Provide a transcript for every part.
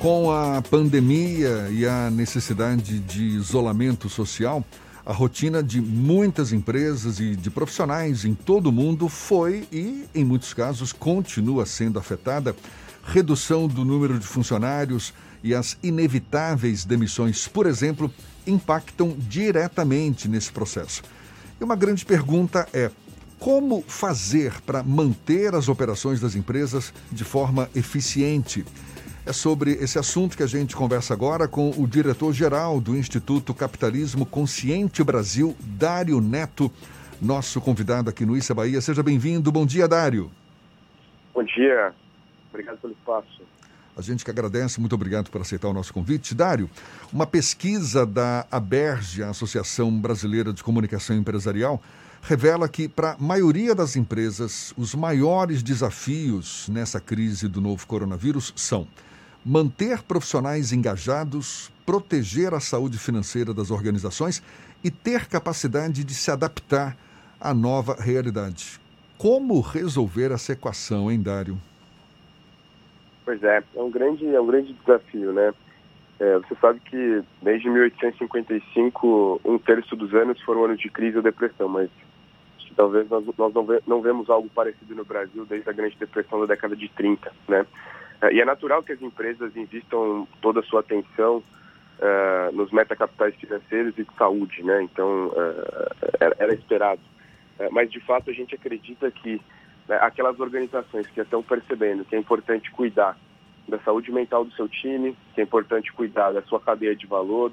Com a pandemia e a necessidade de isolamento social, a rotina de muitas empresas e de profissionais em todo o mundo foi e, em muitos casos, continua sendo afetada. Redução do número de funcionários e as inevitáveis demissões, por exemplo, impactam diretamente nesse processo. E uma grande pergunta é: como fazer para manter as operações das empresas de forma eficiente? É sobre esse assunto que a gente conversa agora com o diretor-geral do Instituto Capitalismo Consciente Brasil, Dário Neto, nosso convidado aqui no Issa Bahia. Seja bem-vindo. Bom dia, Dário. Bom dia. Obrigado pelo espaço. A gente que agradece, muito obrigado por aceitar o nosso convite. Dário, uma pesquisa da ABERGE, a Associação Brasileira de Comunicação Empresarial, revela que, para a maioria das empresas, os maiores desafios nessa crise do novo coronavírus são manter profissionais engajados, proteger a saúde financeira das organizações e ter capacidade de se adaptar à nova realidade. Como resolver essa equação, hein, Dário? Pois é, é um grande, é um grande desafio, né? É, você sabe que desde 1855, um terço dos anos foram anos de crise ou depressão, mas talvez nós, nós não, ve, não vemos algo parecido no Brasil desde a Grande Depressão da década de 30, né? É, e é natural que as empresas investam toda a sua atenção uh, nos metacapitais financeiros e de saúde, né? Então, uh, era, era, esperado. Uh, mas, de fato, a gente acredita que né, aquelas organizações que estão percebendo que é importante cuidar da saúde mental do seu time, que é importante cuidar da sua cadeia de valor,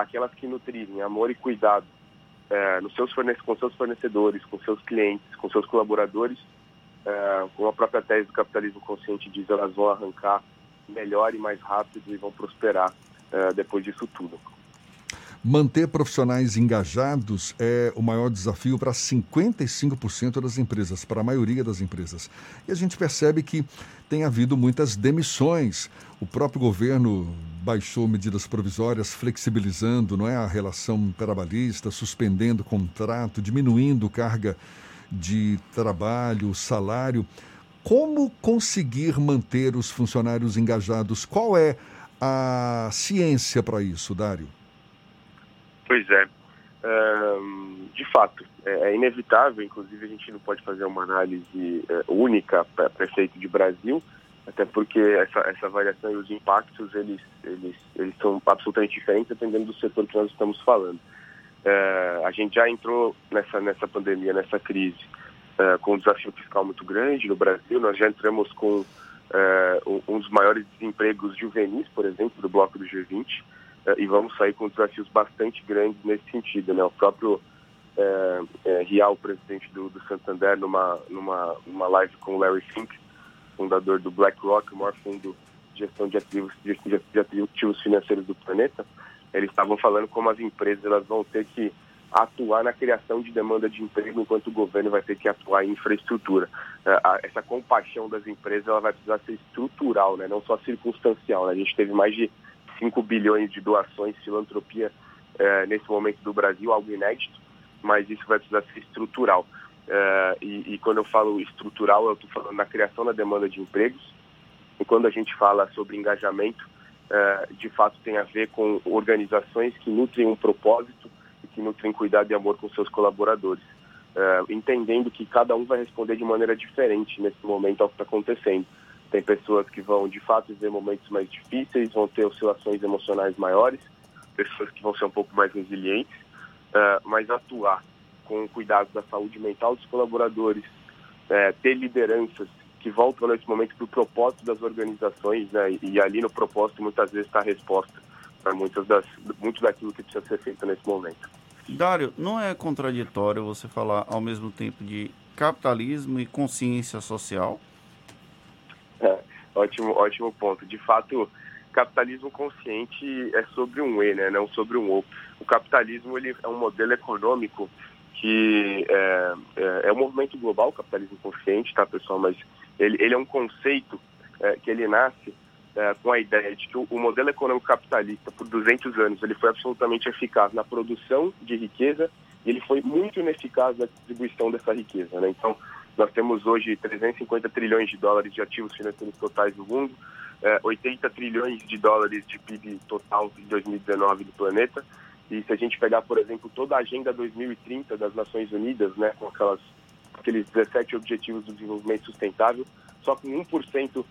aquelas que nutrirem amor e cuidado nos seus com seus fornecedores, com seus clientes, com seus colaboradores, é, como a própria tese do capitalismo consciente diz, elas vão arrancar melhor e mais rápido e vão prosperar é, depois disso tudo. Manter profissionais engajados é o maior desafio para 55% das empresas, para a maioria das empresas. E a gente percebe que tem havido muitas demissões. O próprio governo baixou medidas provisórias, flexibilizando não é, a relação trabalhista, suspendendo contrato, diminuindo carga de trabalho, salário. Como conseguir manter os funcionários engajados? Qual é a ciência para isso, Dário? Pois é. de fato, é, é, inevitável, inclusive a gente não pode fazer uma análise é, única para prefeito de Brasil, até porque essa, essa variação e os impactos eles, eles, eles são absolutamente diferentes dependendo do setor que nós estamos falando. É, a gente já entrou nessa, nessa pandemia, nessa crise, é, com um desafio fiscal muito grande no Brasil. Nós já entramos com é, um dos maiores desempregos juvenis, por exemplo, do bloco do G20, é, e vamos sair com desafios bastante grandes nesse sentido. Né? O próprio é, é, Rial, presidente do, do, Santander, numa, numa, numa live com o Larry Fink, fundador do BlackRock, o maior fundo de gestão de ativos, de, de ativos financeiros do planeta, eles estavam falando como as empresas elas vão ter que atuar na criação de demanda de emprego, enquanto o governo vai ter que atuar em infraestrutura. É, essa compaixão das empresas ela vai precisar ser estrutural, né? não só circunstancial. Né? A gente teve mais de 5 bilhões de doações, filantropia é, nesse momento do Brasil, algo inédito, mas isso vai precisar ser estrutural. É, e, e, quando eu falo estrutural, eu estou falando na criação da demanda de empregos. E quando a gente fala sobre engajamento, é, de fato tem a ver com organizações que nutrem um propósito e que nutrem cuidado e amor com seus colaboradores, é, entendendo que cada um vai responder de maneira diferente nesse momento ao que está acontecendo. Tem pessoas que vão de fato viver momentos mais difíceis, vão ter oscilações emocionais maiores, pessoas que vão ser um pouco mais resilientes, é, mas atuar com cuidado da saúde mental dos colaboradores, ter lideranças que voltam nesse momento para o propósito das organizações, né? E ali no propósito muitas vezes está a resposta para muitas das muito daquilo que precisa ser feito nesse momento. Dário, não é contraditório você falar ao mesmo tempo de capitalismo e consciência social? É, ótimo, ótimo ponto. De fato, capitalismo consciente é sobre um E, né? Não sobre um O. O capitalismo ele é um modelo econômico que é, é, é um movimento global, o capitalismo consciente, tá, pessoal? Mas ele, ele é um conceito é, que ele nasce é, com a ideia de que o, o, modelo econômico capitalista, por 200 anos, ele foi absolutamente eficaz na produção de riqueza e ele foi muito ineficaz na distribuição dessa riqueza. Né? Então, nós temos hoje 350 trilhões de dólares de ativos financeiros totais no mundo, é, 80 trilhões de dólares de PIB total em 2019 do planeta. E se a gente pegar, por exemplo, toda a Agenda 2030 das Nações Unidas, né, com aquelas, aqueles 17 Objetivos do Desenvolvimento Sustentável, só com 1% uh,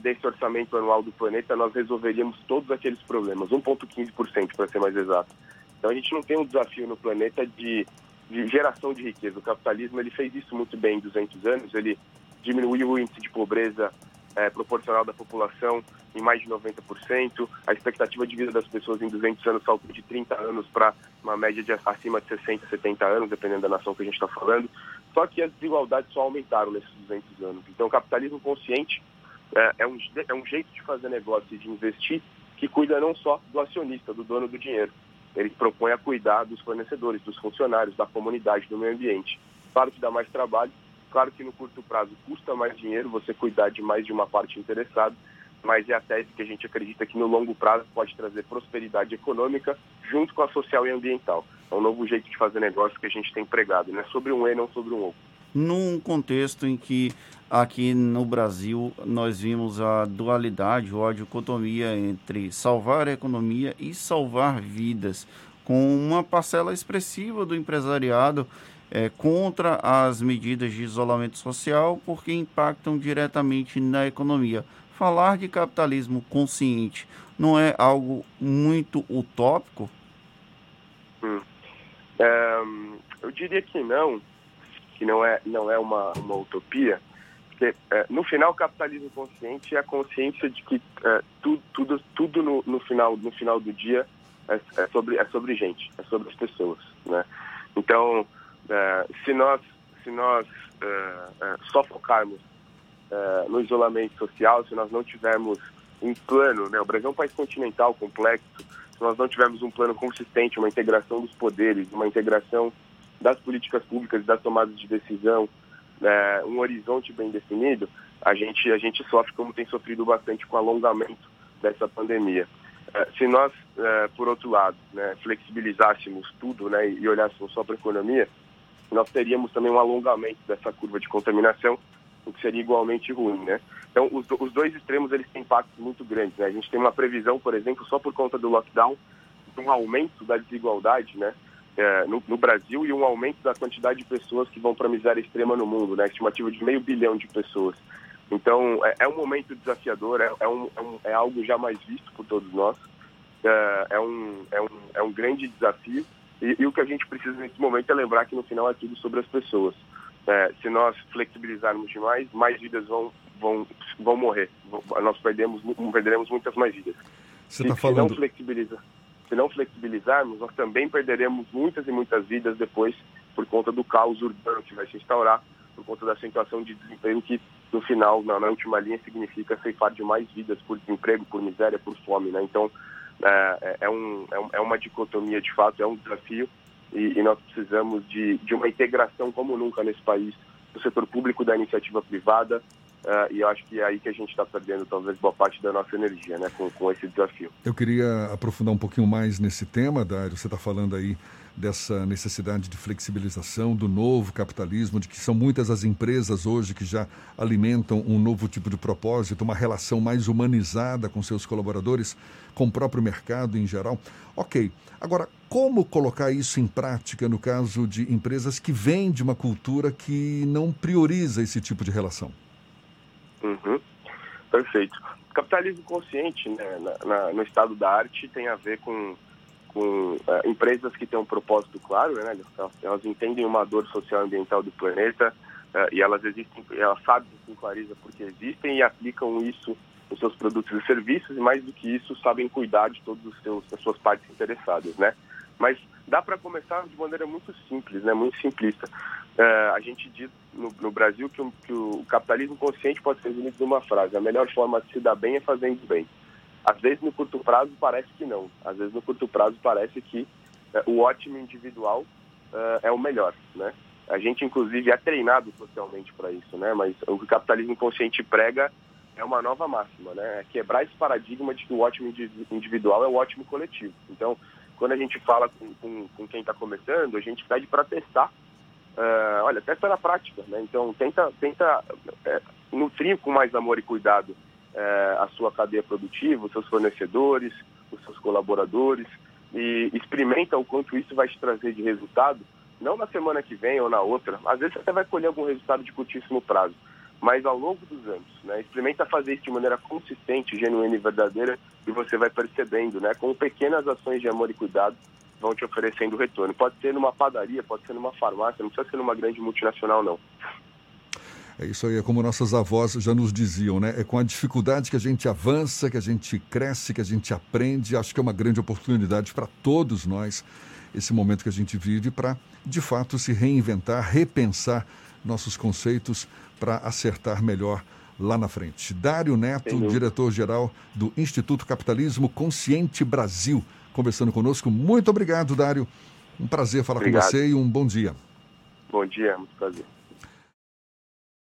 desse orçamento anual do planeta, nós resolveríamos todos aqueles problemas, 1,15% para ser mais exato. Então a gente não tem um desafio no planeta de, de, geração de riqueza. O capitalismo ele fez isso muito bem em 200 anos, ele diminuiu o índice de pobreza é, proporcional da população em mais de 90%, a expectativa de vida das pessoas em 200 anos saltou de 30 anos para uma média de acima de 60, 70 anos, dependendo da nação que a gente está falando. Só que as desigualdades só aumentaram nesses 200 anos. Então o capitalismo consciente é, é, um, é um jeito de fazer negócio e de investir que cuida não só do acionista, do dono do dinheiro. Ele propõe a cuidar dos fornecedores, dos funcionários, da comunidade, do meio ambiente. Claro que dá mais trabalho, claro que no curto prazo custa mais dinheiro você cuidar de mais de uma parte interessada, mas é a tese que a gente acredita que no longo prazo pode trazer prosperidade econômica junto com a social e ambiental. É um novo jeito de fazer negócio que a gente tem pregado, né? sobre um E, não sobre um O. Num contexto em que aqui no Brasil nós vimos a dualidade ou a dicotomia entre salvar a economia e salvar vidas, com uma parcela expressiva do empresariado é, contra as medidas de isolamento social porque impactam diretamente na economia. Falar de capitalismo consciente não é algo muito utópico? Hum. Eu diria que não, que não é, não é uma, uma utopia, porque é, no final o capitalismo consciente é a consciência de que é, tudo, tudo, tudo no, no, final, no final do dia é, é, sobre, é sobre gente, é sobre as pessoas. Né? Então, é, se nós, se nós só focarmos no isolamento social, se nós não tivermos um plano, né? o Brasil é um país continental complexo, se nós não tivermos um plano consistente, uma integração dos poderes, uma integração das políticas públicas, das tomadas de decisão, né, um horizonte bem definido, a gente, a gente sofre como tem sofrido bastante com o alongamento dessa pandemia. É, se nós, é, por outro lado, né, flexibilizássemos tudo né, e olhássemos só para a economia, nós teríamos também um alongamento dessa curva de contaminação, o que seria igualmente ruim. Né? Então, os, os dois extremos eles têm impactos muito grandes. Né? A gente tem uma previsão, por exemplo, só por conta do lockdown, de um aumento da desigualdade, né? é, no, no, Brasil e um aumento da quantidade de pessoas que vão para a miséria extrema no mundo, né? Estimativa de meio bilhão de pessoas. Então, é, é um momento desafiador, é, é, um, é, é, algo jamais visto por todos nós. É, é, um, é, um, é um grande desafio e, e, o que a gente precisa nesse momento é lembrar que no final é tudo sobre as pessoas. É, se nós flexibilizarmos demais, mais vidas vão, vão, vão morrer. Nós perdemos, perderemos muitas mais vidas. Você está falando... Se não flexibiliza se não flexibilizarmos, nós também perderemos muitas e muitas vidas depois por conta do caos urbano que vai se instaurar, por conta da situação de desemprego que, no final, na, na última linha, significa ceifar de mais vidas por desemprego, por miséria, por fome. Né? Então, é, é, é um, é, é uma dicotomia, de fato, é um desafio e, e nós precisamos de, de uma integração como nunca nesse país do setor público, da iniciativa privada, Uh, e acho que é aí que a gente está perdendo talvez boa parte da nossa energia, né, com, com esse desafio. Eu queria aprofundar um pouquinho mais nesse tema, Dário. Você está falando aí dessa necessidade de flexibilização do novo capitalismo, de que são muitas as empresas hoje que já alimentam um novo tipo de propósito, uma relação mais humanizada com seus colaboradores, com o próprio mercado em geral. Ok. Agora, como colocar isso em prática no caso de empresas que vêm de uma cultura que não prioriza esse tipo de relação? Uhum. Perfeito. Capitalismo consciente, né, na, na, no estado da arte, tem a ver com, com uh, empresas que têm um propósito claro, né? Elas, elas entendem uma dor social e ambiental do planeta uh, e elas existem, elas sabem com clareza porque existem e aplicam isso nos seus produtos e serviços e mais do que isso sabem cuidar de todos os seus as suas partes interessadas, né? Mas dá para começar de maneira muito simples, né? Muito simplista. Uh, a gente diz no, no Brasil que, que, o capitalismo consciente pode ser resumido numa frase: a melhor forma de se dar bem é fazendo bem. Às vezes no curto prazo parece que não. Às vezes no curto prazo parece que uh, o ótimo individual uh, é o melhor, né? A gente inclusive é treinado socialmente para isso, né? Mas o que o capitalismo consciente prega é uma nova máxima, né? É quebrar esse paradigma de que o ótimo individual é o ótimo coletivo. Então, quando a gente fala com, com, com quem está começando, a gente pede para testar Uh, olha, testa na prática, né? Então tenta, tenta é, nutrir com mais amor e cuidado é, a sua cadeia produtiva, os seus fornecedores, os seus colaboradores, e experimenta o quanto isso vai te trazer de resultado, não na semana que vem ou na outra, às vezes você até vai colher algum resultado de curtíssimo prazo, mas ao longo dos anos, né? Experimenta fazer isso de maneira consistente, genuína e verdadeira e você vai percebendo, né? Com pequenas ações de amor e cuidado vão te oferecendo retorno. Pode ser numa padaria, pode ser numa farmácia, não precisa ser numa grande multinacional, não. É isso aí, é como nossas avós já nos diziam, né? É com a dificuldade que a gente avança, que a gente cresce, que a gente aprende. Acho que é uma grande oportunidade para todos nós esse momento que a gente vive para, de fato, se reinventar, repensar nossos conceitos para acertar melhor lá na frente. Dário Neto, diretor-geral do Instituto Capitalismo Consciente Brasil, conversando conosco. Muito obrigado, Dário. Um prazer falar obrigado. com você e um bom dia. Bom dia, muito prazer.